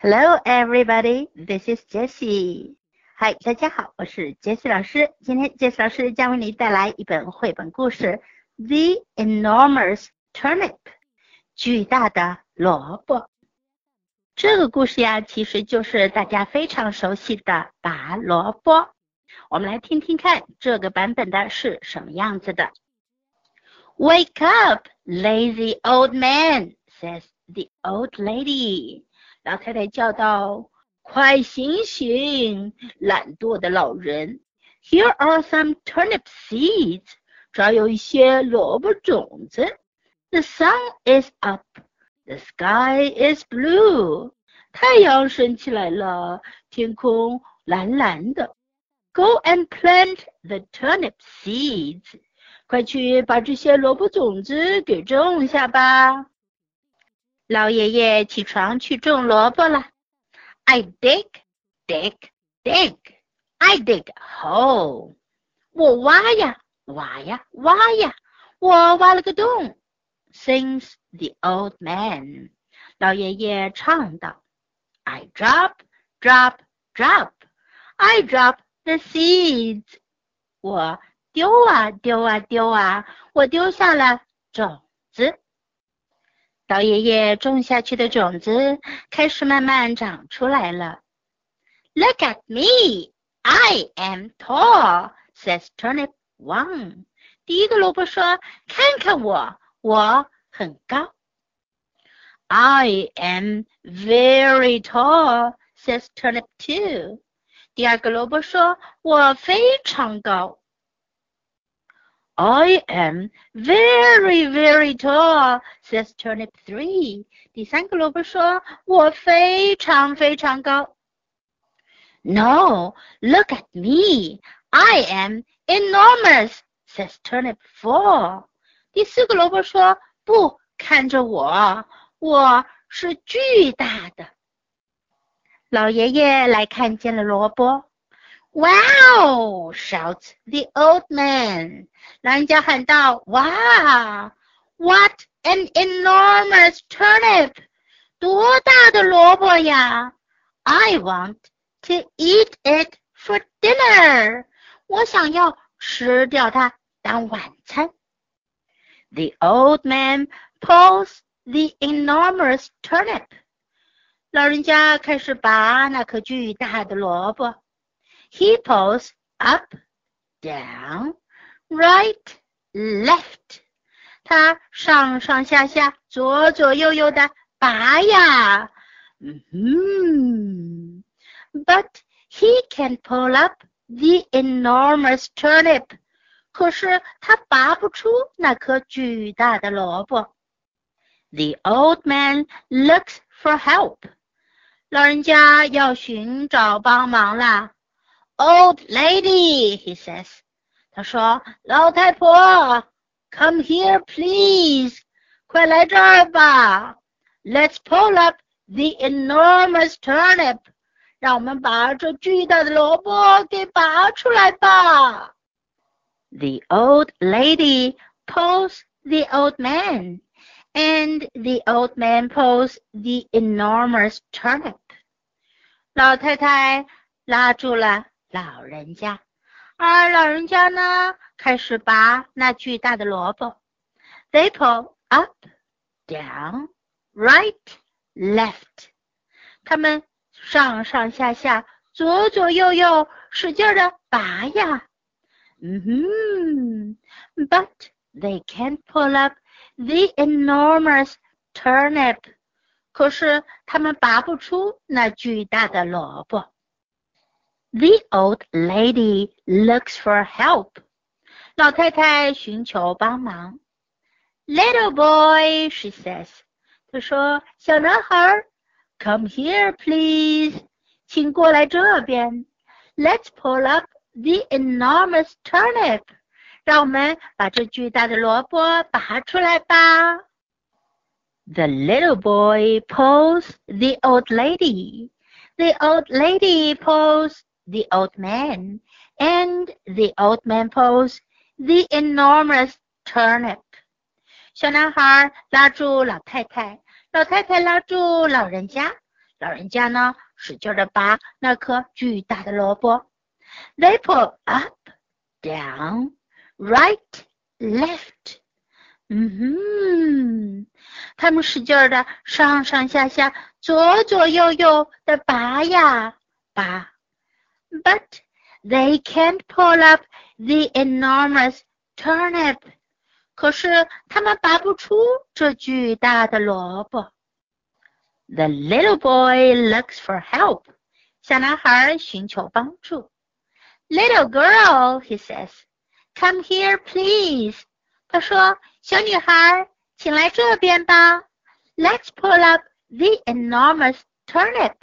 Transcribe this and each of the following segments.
Hello, everybody. This is Jessie. 嗨，大家好，我是 Jessie 老师。今天 Jessie 老师将为你带来一本绘本故事《The Enormous Turnip》巨大的萝卜。这个故事呀，其实就是大家非常熟悉的拔萝卜。我们来听听看这个版本的是什么样子的。Wake up, lazy old man, says the old lady. 老太太叫道：“快醒醒，懒惰的老人！Here are some turnip seeds，这儿有一些萝卜种子。The sun is up, the sky is blue，太阳升起来了，天空蓝蓝的。Go and plant the turnip seeds，快去把这些萝卜种子给种下吧。”老爷爷起床去种萝卜了。I dig, dig, dig. I dig a hole. 我挖呀，挖呀，挖呀，我挖了个洞。Sings the old man. 老爷爷唱道。I drop, drop, drop. I drop the seeds. 我丢啊丢啊丢啊，我丢下了种子。老爷爷种下去的种子开始慢慢长出来了。Look at me, I am tall, says Turnip One。第一个萝卜说：“看看我，我很高。” I am very tall, says Turnip Two。第二个萝卜说：“我非常高。” I am very, very tall, says turnip three. 第三个萝卜说：“我非常非常高。” No, look at me. I am enormous, says turnip four. 第四个萝卜说：“不，看着我，我是巨大的。”老爷爷来看见了萝卜。Wow! shouts the old man. 老人家喊道：“哇，What an enormous turnip！多大的萝卜呀！I want to eat it for dinner。我想要吃掉它当晚餐。” The old man pulls the enormous turnip。老人家开始拔那颗巨大的萝卜。 He pulls up, down. Right, left，他上上下下、左左右右的拔呀，嗯哼。But he can pull up the enormous turnip，可是他拔不出那颗巨大的萝卜。The old man looks for help，老人家要寻找帮忙啦。 Old lady，he says。他说：“老太婆，Come here, please，快来这儿吧。Let's pull up the enormous turnip，让我们把这巨大的萝卜给拔出来吧。” The old lady pulls the old man, and the old man pulls the enormous turnip. 老太太拉住了 老人家。而老人家呢，开始拔那巨大的萝卜。They pull up, down, right, left。他们上上下下、左左右右，使劲的拔呀。嗯哼，But they can't pull up the enormous turnip。可是他们拔不出那巨大的萝卜。 The old lady looks for help. 老太太寻求帮忙。Little boy, she says. 她说：“小男孩，Come here, please. 请过来这边。Let's pull up the enormous turnip. 让我们把这巨大的萝卜拔出来吧。” The little boy pulls the old lady. The old lady pulls the old man, and the old man pulls the enormous turnip. 小男孩拉住老太太，老太太拉住老人家， 老人家呢，使劲的拔那颗巨大的萝卜。They pull up, down, right, left. 嗯哼，他们使劲的上上下下、左左右右的拔呀拔。 But they can't pull up the enormous turnip. 可是他们拔不出这巨大的萝卜。The little boy looks for help. 小男孩寻求帮助。Little girl, he says, come here, please. 他说：“小女孩，请来这边吧。Let's pull up the enormous turnip.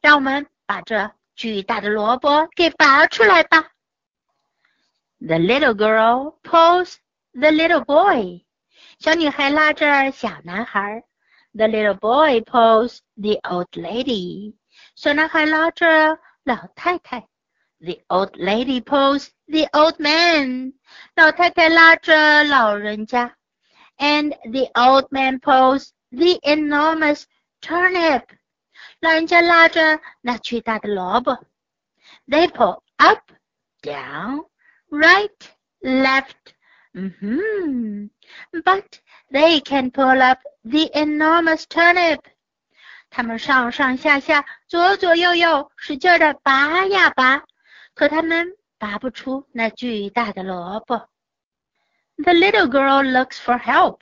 让我们把这 巨大的萝卜给拔出来吧。”The little girl pulls the little boy. 小女孩拉着小男孩。the little boy pulls the old lady. 小男孩拉着老太太。The old lady pulls the old man. 老太太拉着老人家。And the old man pulls the enormous turnip. 老人家拉着那巨大的萝卜。They pull up, down, right, left. Mm-hmm. But they can pull up the enormous turnip. 他们上上下下、左左右右使劲的拔呀拔，可他们拔不出那巨大的萝卜。The little girl looks for help.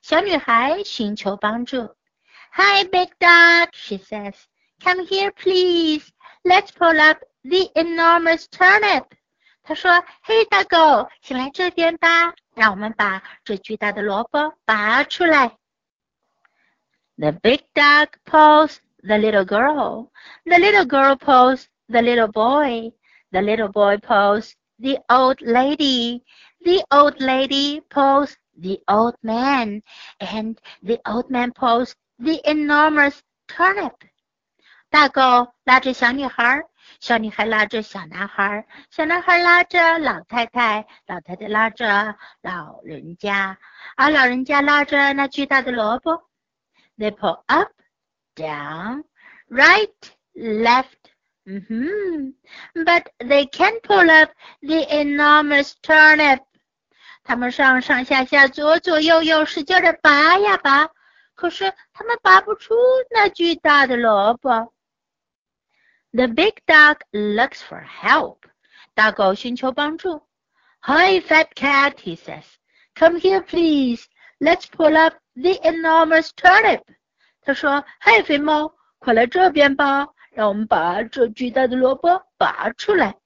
小女孩寻求帮助。 Hi, big dog, she says. Come here, please. Let's pull up the enormous turnip. 她说：“嘿，大狗，请来这边吧，让我们把这巨大的萝卜拔出来。” The big dog pulls the little girl. The little girl pulls the little boy. The little boy pulls the old lady. The old lady pulls the old man. And the old man pulls the enormous turnip. 大狗拉着小女孩，小女孩拉着小男孩，小男孩拉着老太太，老太太拉着老人家，而老人家拉着那巨大的萝卜。they pull up, down, right, left. Mm-hmm. But they can pull up the enormous turnip. 他们上上下下、左左右右使劲的拔呀拔， 可是他们拔不出那巨大的萝卜。The big dog looks for help. 大狗寻求帮助。Hi, fat cat, he says. Come here, please. Let's pull up the enormous turnip. 他说：“嘿，肥猫，快来这边吧，让我们把这巨大的萝卜拔出来。”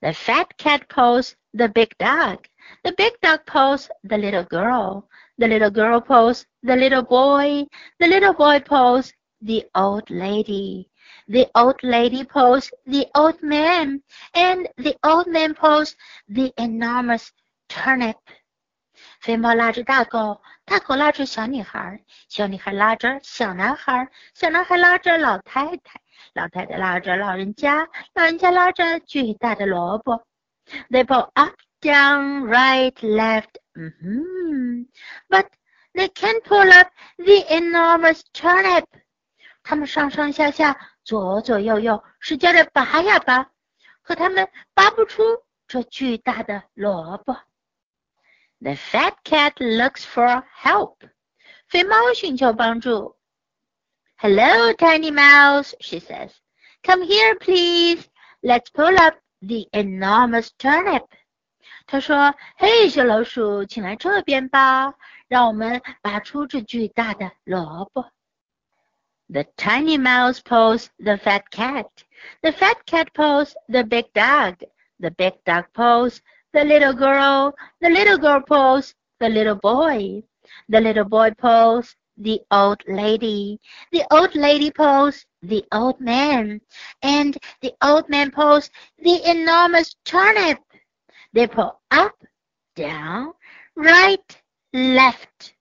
The fat cat pulls the big dog. The big dog pulls the little girl. The little girl pulls the little boy. The little boy pulls the old lady. The old lady pulls the old man. And the old man pulls the enormous turnip. 肥猫拉着大狗，大狗拉着小女孩，小女孩拉着小男孩，小男孩拉着老太太，老太太拉着老人家，老人家拉着巨大的萝卜。They pull up, down, right, left. Hmm. But they can't pull up the enormous turnip. 他们上上下下，左左右右，使劲的拔呀拔，可他们拔不出这巨大的萝卜。The fat cat looks for help. 肥猫寻求帮助。Hello, tiny mouse, she says. Come here, please. Let's pull up the enormous turnip. 她说：“嘿，小老鼠，请来这边吧，让我们拔出这巨大的萝卜。” The tiny mouse pulls the fat cat. The fat cat pulls the big dog. The big dog pulls the little girl, the little girl pulls the little boy. The little boy pulls the old lady. The old lady pulls the old man. And the old man pulls the enormous turnip. They pull up, down, right, left.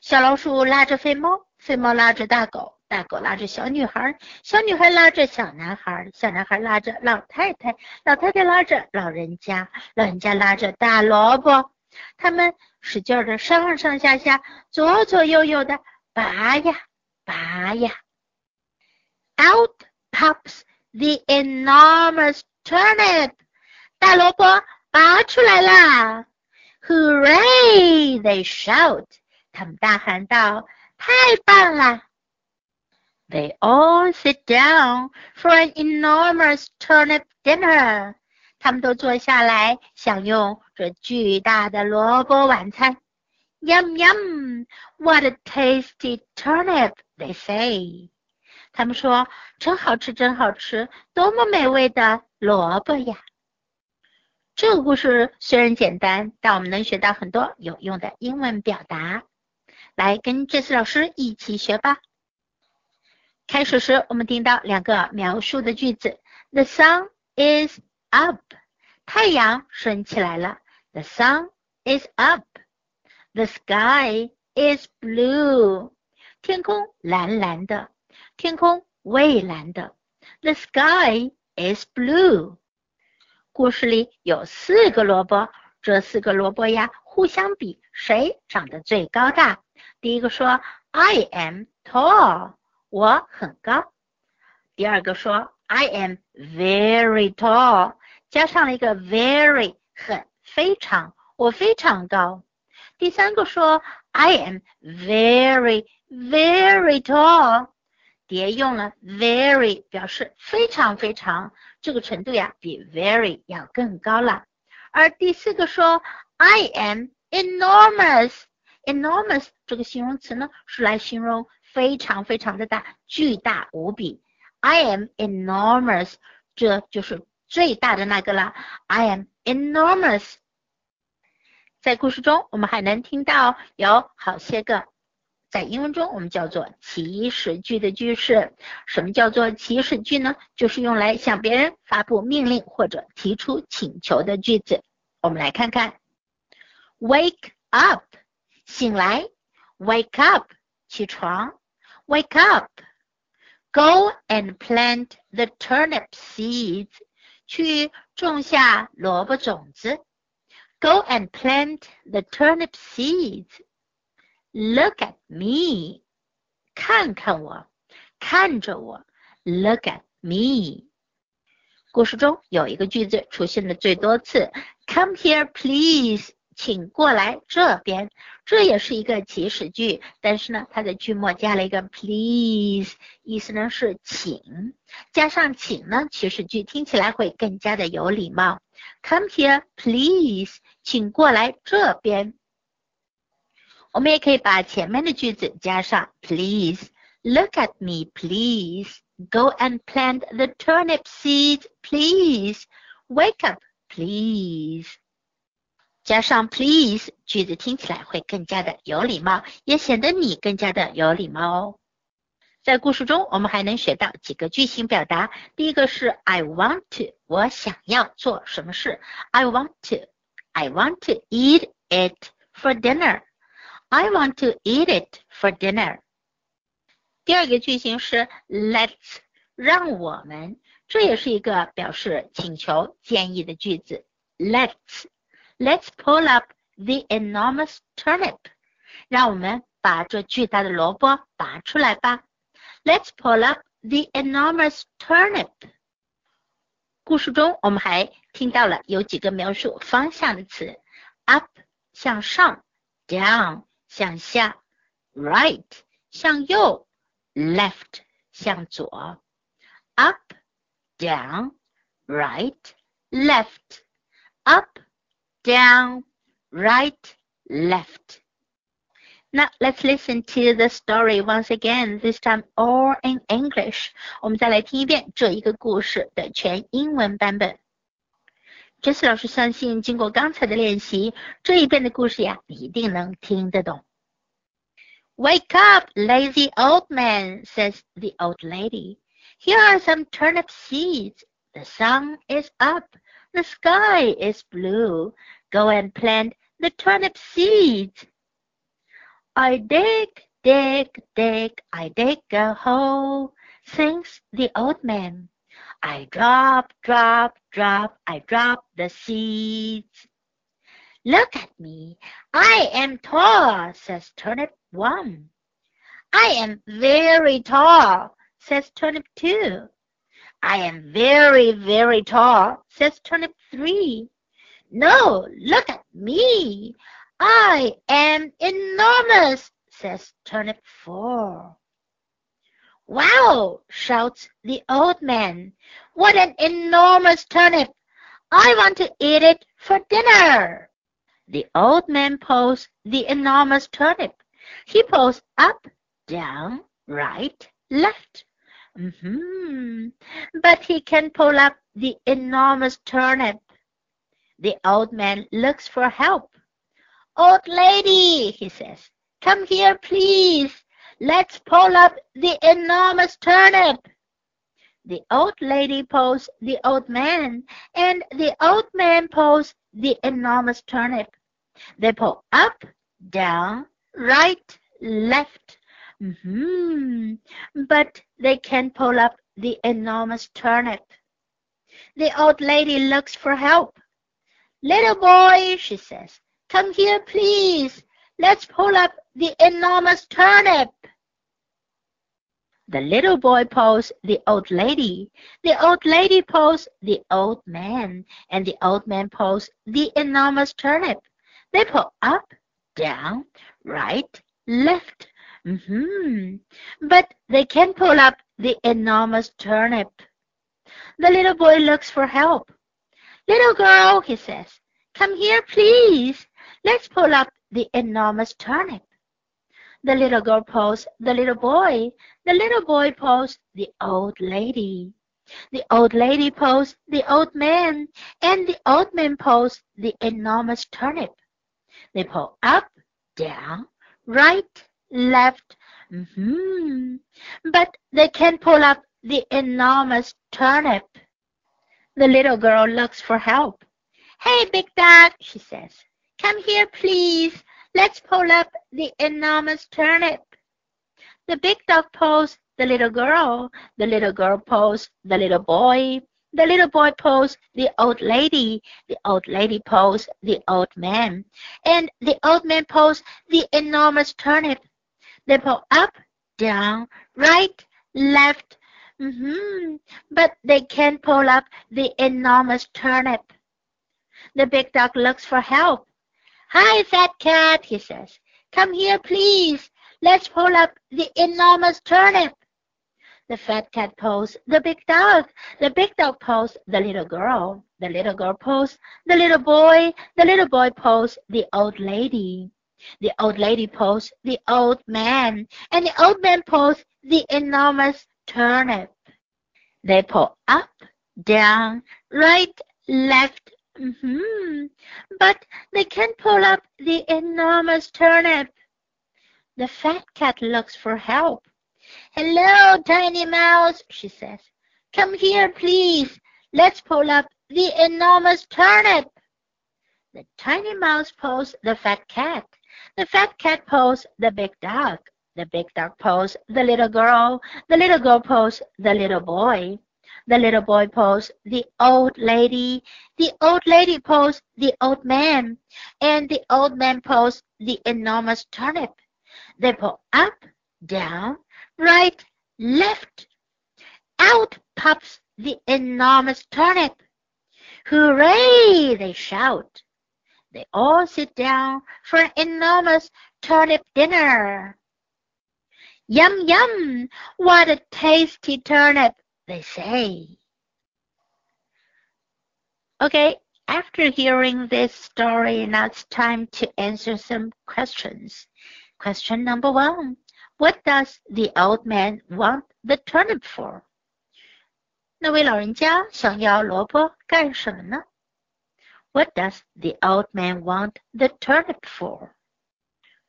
小老鼠拉着肥猫，肥猫拉着大狗。大狗拉着小女孩，小女孩拉着小男孩，小男孩拉着老太太，老太太拉着老人家，老人家拉着大萝卜。他们使劲的上上下下，左左右右的拔呀拔呀。 Out pops the enormous turnip，大萝卜 拔出来啦！Hooray! They shout，他们大喊道：“太棒了！” They all sit down for an enormous turnip dinner. 他们都坐下来享用这巨大的萝卜晚餐。Yum yum! What a tasty turnip! They say. 他们说：“真好吃，真好吃，多么美味的萝卜呀！” 这个故事虽然简单，但我们能学到很多有用的英文表达。来，跟这次老师一起学吧。开始时，我们听到两个描述的句子：The sun is up，太阳升起来了。The sun is up。The sky is blue，天空蓝蓝的，天空蔚蓝的。The sky is blue。故事里有四个萝卜，这四个萝卜呀，互相比谁长得最高大。第一个说：“I am tall。”我很高。第二个说，I am very tall，加上了一个 very，很非常，我非常高。第三个说，I am very very tall，别用了 very 表示非常非常，这个程度呀比 very 要更高了。而第四个说，I am enormous，enormous 这个形容词呢是来形容。非常非常的大，巨大无比。I am enormous，这就是最大的那个了。I am enormous。在故事中，我们还能听到有好些个，在英文中我们叫做祈使句的句式。什么叫做祈使句呢？就是用来向别人发布命令或者提出请求的句子。我们来看看，Wake up，醒来；Wake up，起床。Wake up! Go and plant the turnip seeds. 去种下萝卜种子。Go and plant the turnip seeds. Look at me. 看看我，看着我。Look at me. 故事中有一个句子出现的最多次，Come here, please. 请过来这边，这也是一个祈使句，但是呢，它的句末加了一个 please，意思呢是请，加上请呢，祈使句听起来会更加的有礼貌。Come here, please，请过来这边。我们也可以把前面的句子加上 please，look at me, please，go and plant the turnip seeds, please，wake up, please。加上 please，句子听起来会更加的有礼貌，也显得你更加的有礼貌哦。在故事中，我们还能学到几个句型表达。第一个是 I want to，我想要做什么事。I want to，I want to eat it for dinner。I want to eat it for dinner。第二个句型是 Let's，让我们，这也是一个表示请求、建议的句子。Let's。Let's pull up the enormous turnip. 让我们把这巨大的萝卜拔出来吧。Let's pull up the enormous turnip. 故事中我们还听到了有几个描述方向的词：up 向上，down 向下，right 向右，left 向左。up, down, right, left, up down, right, left. Now let's listen to the story once again, this time all in English. 我们再来听一遍这一个故事的全英文版本。 这次老师相信，经过刚才的练习，这一遍的故事呀，你一定能听得懂。Wake up, lazy old man, says the old lady. Here are some turnip seeds. The sun is up. The sky is blue. Go and plant the turnip seeds. I dig, dig, dig, I dig a hole, sings the old man. I drop, drop, drop, I drop the seeds. Look at me, I am tall, says turnip one. I am very tall, says turnip two. I am very, very tall, says turnip three. No, look at me. I am enormous, says turnip four. Wow, shouts the old man. What an enormous turnip. I want to eat it for dinner. The old man pulls the enormous turnip. He pulls up, down, right, left. Mm-hmm. But he can pull up the enormous turnip. The old man looks for help. Old lady, he says, come here, please. Let's pull up the enormous turnip. The old lady pulls the old man, and the old man pulls the enormous turnip. They pull up, down, right, left. Mm-hmm. But they can't pull up the enormous turnip. The old lady looks for help. Little boy, she says, come here, please. Let's pull up the enormous turnip. The little boy pulls the old lady. The old lady pulls the old man. And the old man pulls the enormous turnip. They pull up, down, right, left. Mm-hmm. But they can pull up the enormous turnip. The little boy looks for help. Little girl, he says, come here, please. Let's pull up the enormous turnip. The little girl pulls the little boy. The little boy pulls the old lady. The old lady pulls the old man. And the old man pulls the enormous turnip. They pull up, down, right, left. Mm-hmm. But they can't pull up the enormous turnip. The little girl looks for help. Hey, big dog, she says. Come here, please. Let's pull up the enormous turnip. The big dog pulls the little girl. The little girl pulls the little boy. The little boy pulls the old lady. The old lady pulls the old man. And the old man pulls the enormous turnip. They pull up, down, right, left. Mm-hmm. But they can't pull up the enormous turnip. The big dog looks for help. Hi, fat cat, he says. Come here, please. Let's pull up the enormous turnip. The fat cat pulls the big dog. The big dog pulls the little girl. The little girl pulls the little boy. The little boy pulls the old lady. The old lady pulls the old man. And the old man pulls the enormous turnip. They pull up, down, right, left, Mm-hmm. But they can't pull up the enormous turnip. The fat cat looks for help. Hello, tiny mouse, she says. Come here, please. Let's pull up the enormous turnip. The tiny mouse pulls the fat cat. The fat cat pulls the big dog. The big dog pulls the little girl. The little girl pulls the little boy. The little boy pulls the old lady. The old lady pulls the old man. And the old man pulls the enormous turnip. They pull up, down, right, left. Out pops the enormous turnip. Hooray! They shout. They all sit down for an enormous turnip dinner. Yum, yum! What a tasty turnip! they say. Okay, after hearing this story, now it's time to answer some questions. Question number one What does the old man want the turnip for? 那位老人家想要萝卜干什么呢？What does the old man want the turnip for?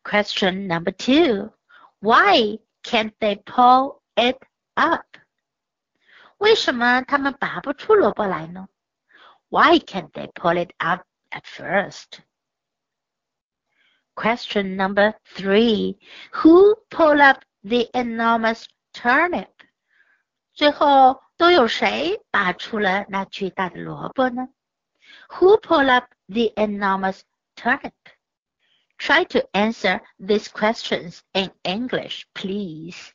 Question number two Why can't they pull it up? 为什么他们拔不出萝卜来呢？Why can't they pull it up at first? Question number three. Who pulled up the enormous turnip? 最后都有谁拔出了那巨大的萝卜呢？Who pulled up the enormous turnip? Try to answer these questions in English, please.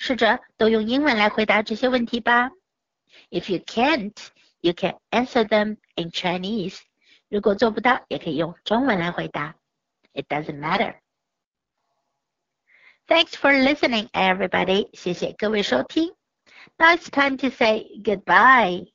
试着都用英文来回答这些问题吧。If you can't, you can answer them in Chinese. 如果做不到，也可以用中文来回答。It doesn't matter. Thanks for listening, everybody. 谢谢各位收听。Now it's time to say goodbye.